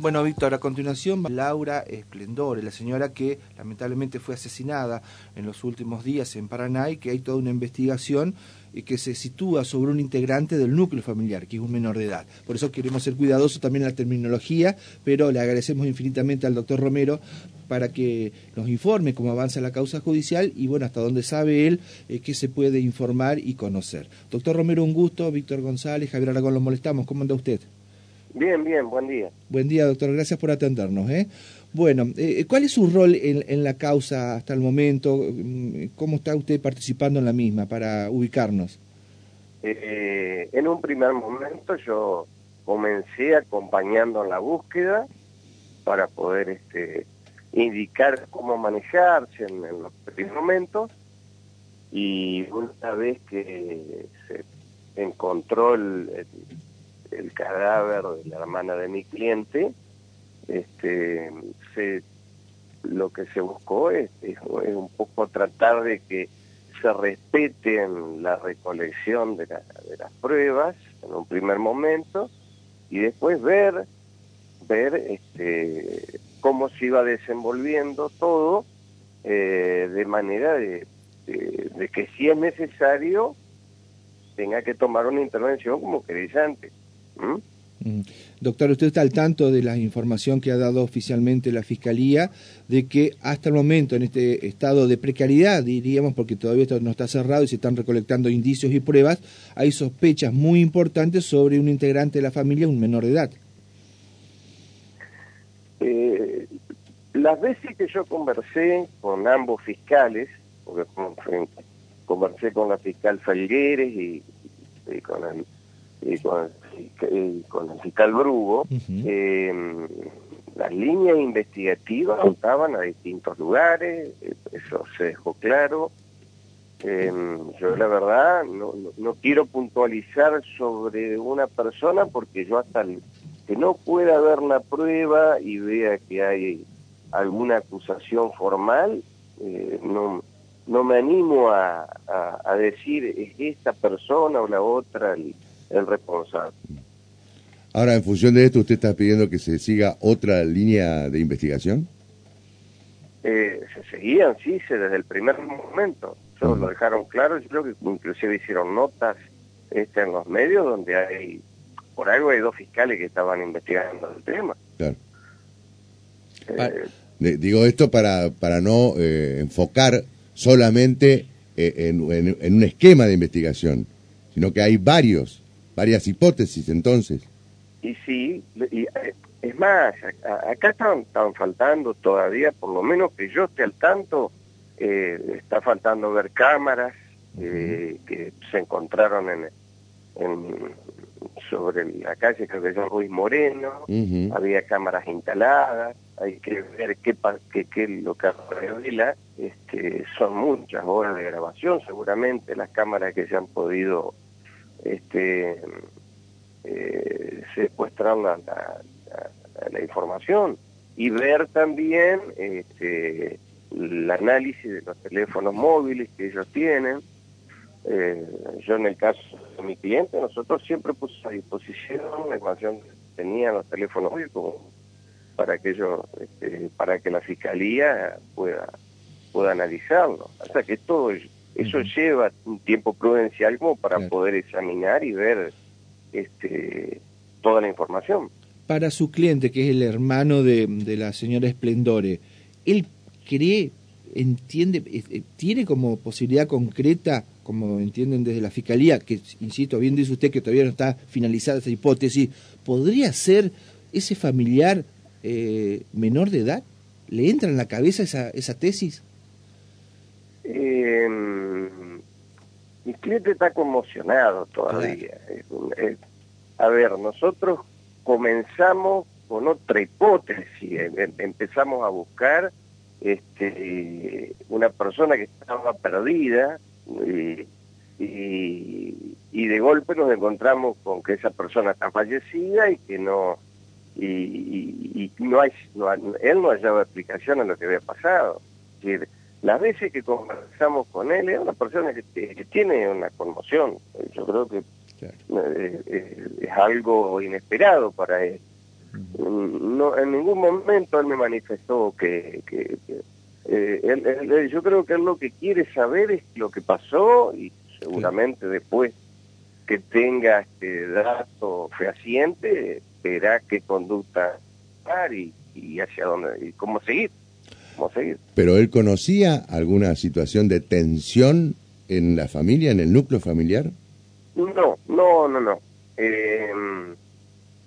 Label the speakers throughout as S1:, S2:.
S1: Bueno, Víctor, a continuación, Laura Esplendore, la señora que lamentablemente fue asesinada en los últimos días en Paraná y que hay toda una investigación y que se sitúa sobre un integrante del núcleo familiar, que es un menor de edad. Por eso queremos ser cuidadosos también en la terminología, pero le agradecemos infinitamente al doctor Romero para que nos informe cómo avanza la causa judicial y bueno, hasta dónde sabe él eh, qué se puede informar y conocer. Doctor Romero, un gusto. Víctor González, Javier Aragón, lo molestamos. ¿Cómo anda usted?
S2: Bien, bien, buen día.
S1: Buen día, doctor. Gracias por atendernos. ¿eh? Bueno, eh, ¿cuál es su rol en, la causa hasta el momento? Mm, ¿Cómo está usted participando en la misma para ubicarnos?
S2: Eh, en un primer momento yo comencé acompañando en la búsqueda para poder este, indicar cómo manejarse en, en los primeros momentos y una vez que se encontró el el cadáver de la hermana de mi cliente, este, lo que se buscó es, un poco tratar de que se respeten la recolección de, de, las pruebas en un primer momento y después ver ver este, cómo se iba desenvolviendo todo eh, de manera de, de, que si es necesario tenga que tomar una intervención como querellante.
S1: ¿Mm? Doctor, usted está al tanto de la información que ha dado oficialmente la Fiscalía de que hasta el momento, en este estado de precariedad, diríamos, porque todavía esto no está cerrado y se están recolectando indicios y pruebas, hay sospechas muy importantes sobre un integrante de la familia, un menor de edad.
S2: Eh, las veces que yo conversé con ambos fiscales, porque conversé con la fiscal Falgueres y, y con el y con, con el fiscal Brugo, eh, las líneas investigativas apuntaban a distintos lugares, eh, eso se dejó claro. Eh, yo la verdad no, no, quiero puntualizar sobre una persona porque yo hasta que no pueda ver la prueba y vea que hay alguna acusación formal, no, no me animo a, a, decir es esta persona o la otra el responsable.
S3: Ahora, en función de esto, ¿usted está pidiendo que se siga otra línea de investigación?
S2: Eh, se seguían, sí, se, desde el primer momento. Eso lo dejaron claro. Yo creo que inclusive hicieron notas este, en los medios donde hay, por algo hay dos fiscales que estaban investigando el tema. Claro.
S3: Eh, digo esto para, para no eh, enfocar solamente en, en un esquema de investigación, sino que hay varios varias hipótesis entonces.
S2: Y sí, y, eh, es más, acá están, faltando todavía, por lo menos que yo esté al tanto, eh, está faltando ver cámaras eh, que se encontraron en, sobre la calle, creo que es Ruiz Moreno, había cámaras instaladas, hay que ver qué, qué, qué lo que revela, este, son muchas horas de grabación, seguramente las cámaras que se han podido este, eh, secuestrar la, la, información y ver también este, el análisis de los teléfonos móviles que ellos tienen. Eh, yo en el caso de mi cliente, nosotros siempre pusimos a disposición la información que tenían los teléfonos móviles para que ellos, este, para que la fiscalía pueda pueda analizarlo. O sea que todo eso lleva un tiempo prudencial como para poder examinar y ver este, toda la información.
S1: Para su cliente, que es el hermano de, la señora Esplendore, ¿él cree, entiende, eh, tiene como posibilidad concreta, como entienden desde la Fiscalía, que, insisto, bien dice usted que todavía no está finalizada esa hipótesis, ¿podría ser ese familiar eh, menor de edad? ¿Le entra en la cabeza esa, esa tesis?
S2: Eh, mi cliente está conmocionado todavía. a ver, nosotros comenzamos con otra hipótesis, em, em, empezamos a buscar este, una persona que estaba perdida y, y, de golpe nos encontramos con que esa persona está fallecida y que no y, no hay él no hallaba explicación a lo que había pasado. Es las veces que conversamos con él, es una persona que, tiene una conmoción. Yo creo que eh, eh, es algo inesperado para él. no, en ningún momento él me manifestó que, que, eh, él, yo creo que él lo que quiere saber es lo que pasó y seguramente después que tenga este dato fehaciente verá qué conducta y, y hacia dónde y cómo seguir, cómo seguir.
S3: Pero él conocía alguna situación de tensión en la familia, en el núcleo familiar.
S2: No, no, no, no. Eh,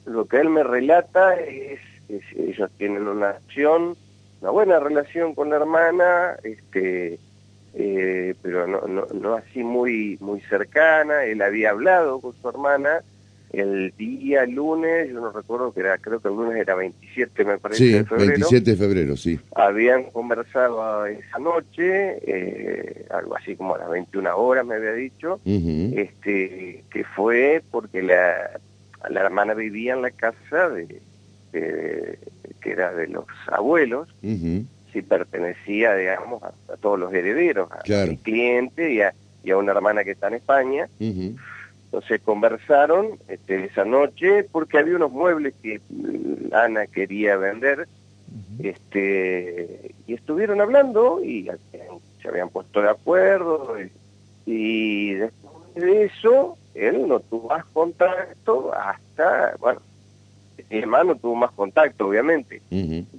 S2: lo que él me relata es, ellos tienen una acción, una buena relación con la hermana, este, eh, pero no, no, no así muy, muy cercana. Él había hablado con su hermana el día lunes, yo no recuerdo que era, creo que el lunes era 27, me parece,
S3: de febrero. 27 de febrero, sí.
S2: Habían conversado esa noche, eh, algo así como a las 21 horas me había dicho, este que fue porque la, la hermana vivía en la casa de, que era de los abuelos, si pertenecía, digamos, a, todos los herederos, a mi cliente y a, y a, una hermana que está en España. Entonces conversaron este, esa noche porque había unos muebles que mm, Ana quería vender este, y estuvieron hablando y se habían puesto de acuerdo y, después de eso él no tuvo más contacto hasta, bueno, mi hermano tuvo más contacto obviamente,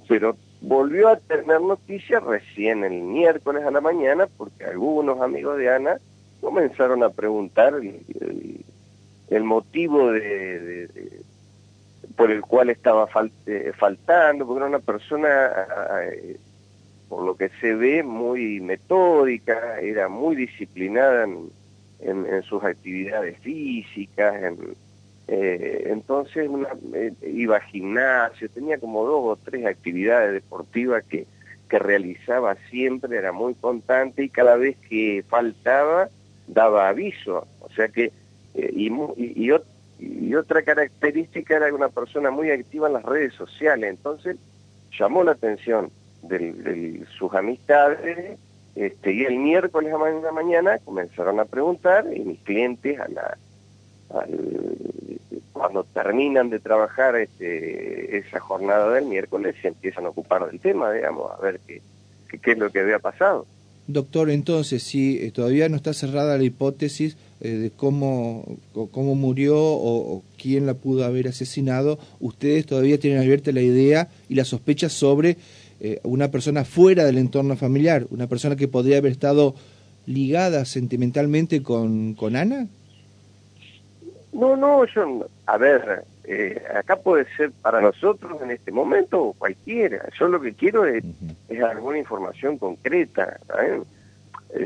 S2: pero volvió a tener noticias recién el miércoles a la mañana porque algunos amigos de Ana comenzaron a preguntar el, motivo de, por el cual estaba eh, faltando, porque era una persona, eh, por lo que se ve, muy metódica, era muy disciplinada en, sus actividades físicas, eh, entonces una, iba a gimnasio, tenía como dos o tres actividades deportivas que, que realizaba siempre, era muy constante y cada vez que faltaba daba aviso, o sea que, eh, y, y, y, otra característica era una persona muy activa en las redes sociales, entonces llamó la atención de, sus amistades, este, y el miércoles a la mañana comenzaron a preguntar, y mis clientes a la, cuando terminan de trabajar este, esa jornada del miércoles se empiezan a ocupar del tema, digamos, a ver qué, qué es lo que había pasado.
S1: Doctor, entonces, si eh, todavía no está cerrada la hipótesis eh, de cómo, cómo murió o, quién la pudo haber asesinado, ustedes todavía tienen abierta la idea y la sospecha sobre eh, una persona fuera del entorno familiar, una persona que podría haber estado ligada sentimentalmente con, con Ana?
S2: No, no, yo, a ver, eh, acá puede ser para nosotros en este momento o cualquiera. Yo lo que quiero es, alguna información concreta. Eh,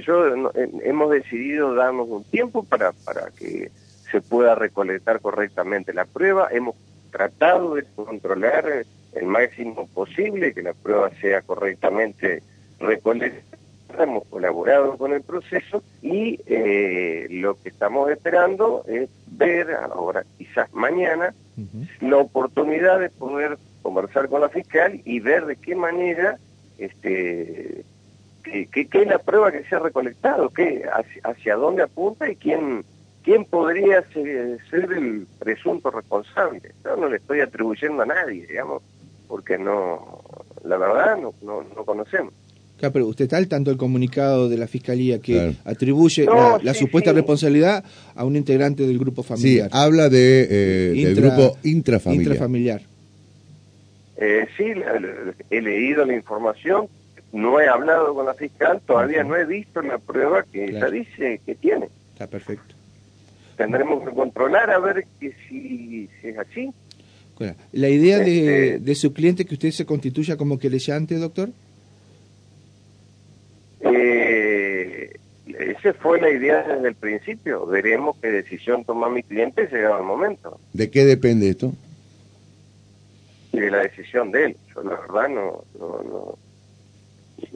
S2: yo hemos decidido darnos un tiempo para, para que se pueda recolectar correctamente la prueba. Hemos tratado de controlar el máximo posible que la prueba sea correctamente recolectada hemos colaborado con el proceso y eh, lo que estamos esperando es ver, ahora quizás mañana, la oportunidad de poder conversar con la fiscal y ver de qué manera, este, qué, es la prueba que se ha recolectado, qué, hacia, dónde apunta y quién quién podría ser, el presunto responsable. Yo no le estoy atribuyendo a nadie, digamos, porque no, la verdad no, no, no conocemos.
S1: Claro, pero usted está al tanto del comunicado de la Fiscalía que atribuye la, supuesta responsabilidad a un integrante del grupo familiar.
S3: Sí, habla de, eh, del grupo intrafamiliar.
S1: intrafamiliar.
S2: Eh, sí, he leído la información, no he hablado con la fiscal, todavía no he visto la prueba que ella dice que tiene.
S1: Está perfecto.
S2: Tendremos que controlar a ver que si, es así.
S1: ¿La idea de, este de su cliente que usted se constituya como querellante, doctor?
S2: Eh, esa fue la idea desde el principio. Veremos qué decisión toma mi cliente llegado el momento.
S3: ¿De qué depende esto?
S2: de la decisión de él. Yo la verdad no... no,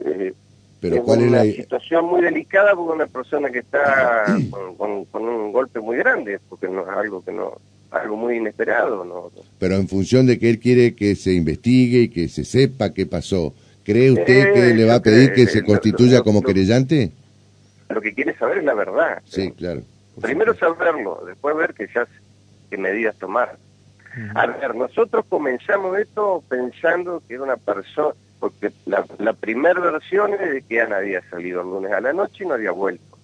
S3: eh, Pero ¿cuál es
S2: la situación muy delicada porque una persona que está con, con, un golpe muy grande, porque no es algo que no algo muy inesperado, ¿no?
S3: Pero en función de que él quiere que se investigue y que se sepa qué pasó, ¿Cree usted que le va a pedir que se constituya como querellante?
S2: Lo que quiere saber es la verdad.
S3: Sí, claro.
S2: Primero saberlo, después ver que ya qué medidas tomar. A ver, nosotros comenzamos esto pensando que era una persona, porque la, la primera versión es de que Ana había salido el lunes a la noche y no había vuelto.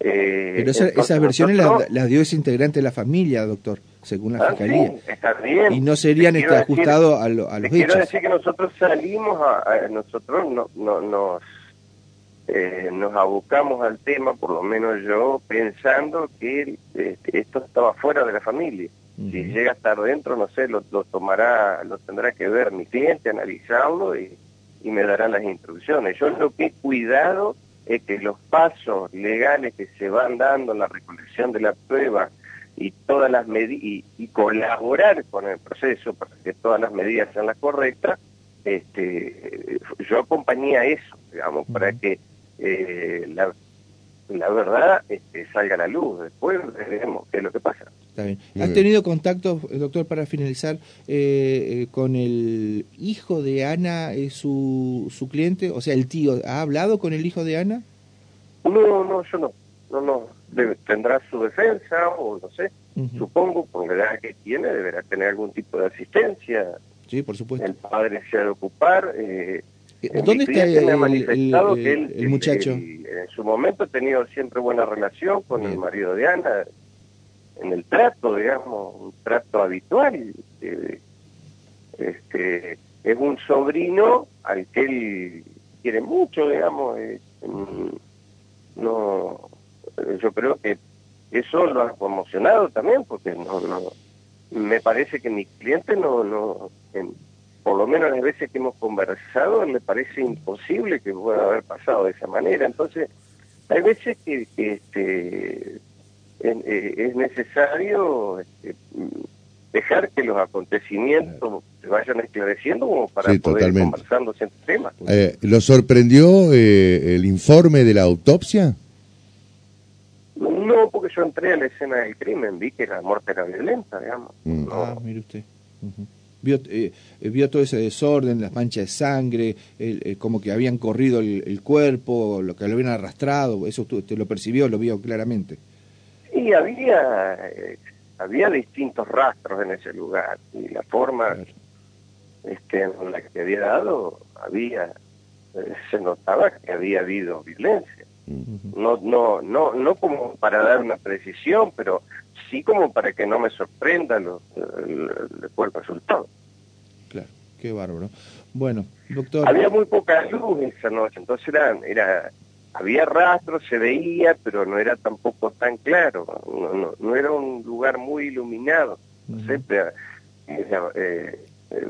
S1: Eh, Pero esas versiones las, dio ese integrante de la familia, doctor, según la ah, fiscalía.
S2: está bien.
S1: Y no serían este, ajustados a, lo, a, los
S2: quiero decir que nosotros salimos, a, nosotros no, no, nos, eh, nos abocamos al tema, por lo menos yo, pensando que este, esto estaba fuera de la familia. Si llega a estar dentro, no sé, lo, lo, tomará, lo tendrá que ver mi cliente, analizarlo y, y me dará las instrucciones. Yo lo que he cuidado es que los pasos legales que se van dando en la recolección de la prueba y todas las medidas y, colaborar con el proceso para que todas las medidas sean las correctas, este, yo acompañé a eso, digamos, para que eh, la, la verdad este, salga a la luz. Después veremos qué es lo que pasa.
S1: Está bien. ¿Has tenido contacto, doctor, para finalizar, eh, eh, con el hijo de Ana, es su, su cliente? O sea, el tío, ¿ha hablado con el hijo de Ana?
S2: No, no, yo no. No, no. tendrá su defensa o no sé. Supongo, por la edad que tiene, deberá tener algún tipo de asistencia.
S1: Sí, por supuesto.
S2: El padre se ha de ocupar. Eh,
S1: ¿Dónde está el, muchacho?
S2: en su momento ha tenido siempre buena relación con el marido de Ana en el trato, digamos, un trato habitual. Eh, este, es un sobrino al que él quiere mucho, digamos. Eh, no, yo creo que eso lo ha conmocionado también, porque no, no, me parece que mi cliente no, no, por lo menos las veces que hemos conversado, me parece imposible que pueda haber pasado de esa manera. Entonces, hay veces que, que este, eh, es necesario este, dejar que los acontecimientos se vayan esclareciendo como para poder ir conversando ese tema.
S3: Eh, ¿Lo sorprendió eh, el informe de la autopsia?
S2: No, porque yo entré a la escena del crimen, vi que la muerte era violenta, digamos. Mm.
S1: Ah, mire usted. Vio, vio todo ese desorden, las manchas de sangre, como que habían corrido el, cuerpo, lo que lo habían arrastrado, eso usted lo percibió, lo vio claramente.
S2: Sí, había, eh, había distintos rastros en ese lugar y la forma este, en la que había dado, había, eh, se notaba que había habido violencia. No, no, no, no como para dar una precisión, pero sí como para que no me sorprenda lo, el, el, resultado.
S1: Claro, qué bárbaro. Bueno, doctor.
S2: Había muy poca luz esa noche, entonces era, era había rastros, se veía, pero no era tampoco tan claro, no, no, era un lugar muy iluminado, no sé, eh, eh,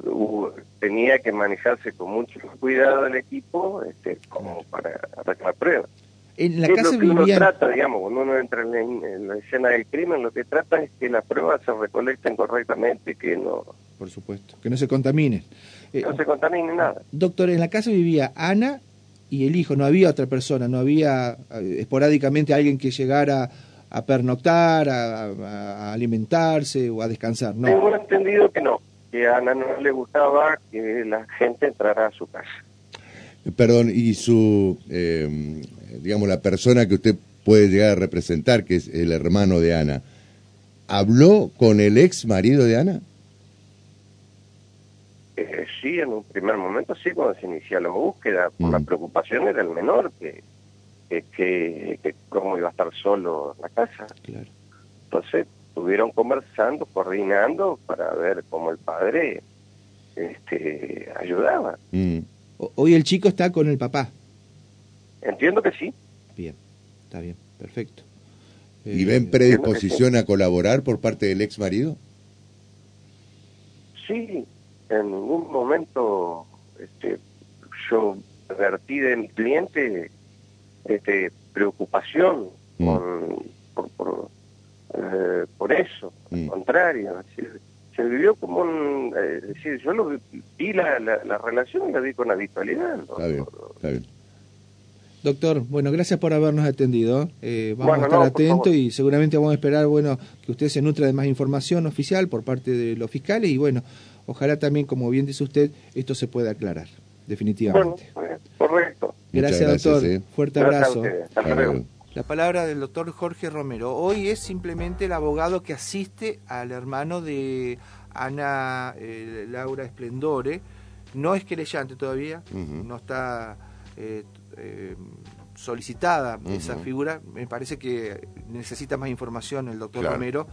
S2: tenía que manejarse con mucho cuidado el equipo este, como para hacer la prueba.
S1: En la casa
S2: lo que uno trata, digamos, cuando uno entra en la, escena del crimen, lo que trata es que las pruebas se recolecten correctamente, que no...
S1: Por supuesto, que no se contaminen.
S2: no se contamine nada.
S1: Doctor, en la casa vivía Ana y el hijo, no había otra persona, no había eh, esporádicamente alguien que llegara a pernoctar, a, alimentarse o a descansar, ¿no?
S2: Tengo entendido que no, que a Ana no le gustaba que la gente entrara a su casa.
S3: Perdón, y su, eh, digamos, la persona que usted puede llegar a representar, que es el hermano de Ana, ¿habló con el ex marido de Ana?
S2: Eh, sí, en un primer momento sí, cuando se inició la búsqueda, la mm. preocupación era el menor, que, que, que, cómo iba a estar solo en la casa. Claro. Entonces estuvieron conversando, coordinando para ver cómo el padre este, ayudaba.
S1: Mm. Hoy el chico está con el papá.
S2: Entiendo que sí.
S1: Bien, está bien, perfecto.
S3: ¿Y ven predisposición a colaborar por parte del ex marido?
S2: Sí, en ningún momento este, yo vertí de mi cliente este, preocupación mm. por, por, eh, por, eso, al mm. contrario. se vivió como un... Eh, decir, yo lo vi la, la, relación y la vi con habitualidad.
S3: Está bien, está bien.
S1: Doctor, bueno, gracias por habernos atendido. Eh, vamos a estar atentos y seguramente vamos a esperar, bueno, que usted se nutra de más información oficial por parte de los fiscales y bueno, ojalá también, como bien dice usted, esto se pueda aclarar, definitivamente.
S2: correcto.
S1: Gracias, doctor. Fuerte abrazo. La palabra del doctor Jorge Romero. Hoy es simplemente el abogado que asiste al hermano de Ana eh, Laura Esplendore, no es querellante todavía, no está eh, eh, solicitada esa figura, me parece que necesita más información el doctor
S3: Claro.
S1: Romero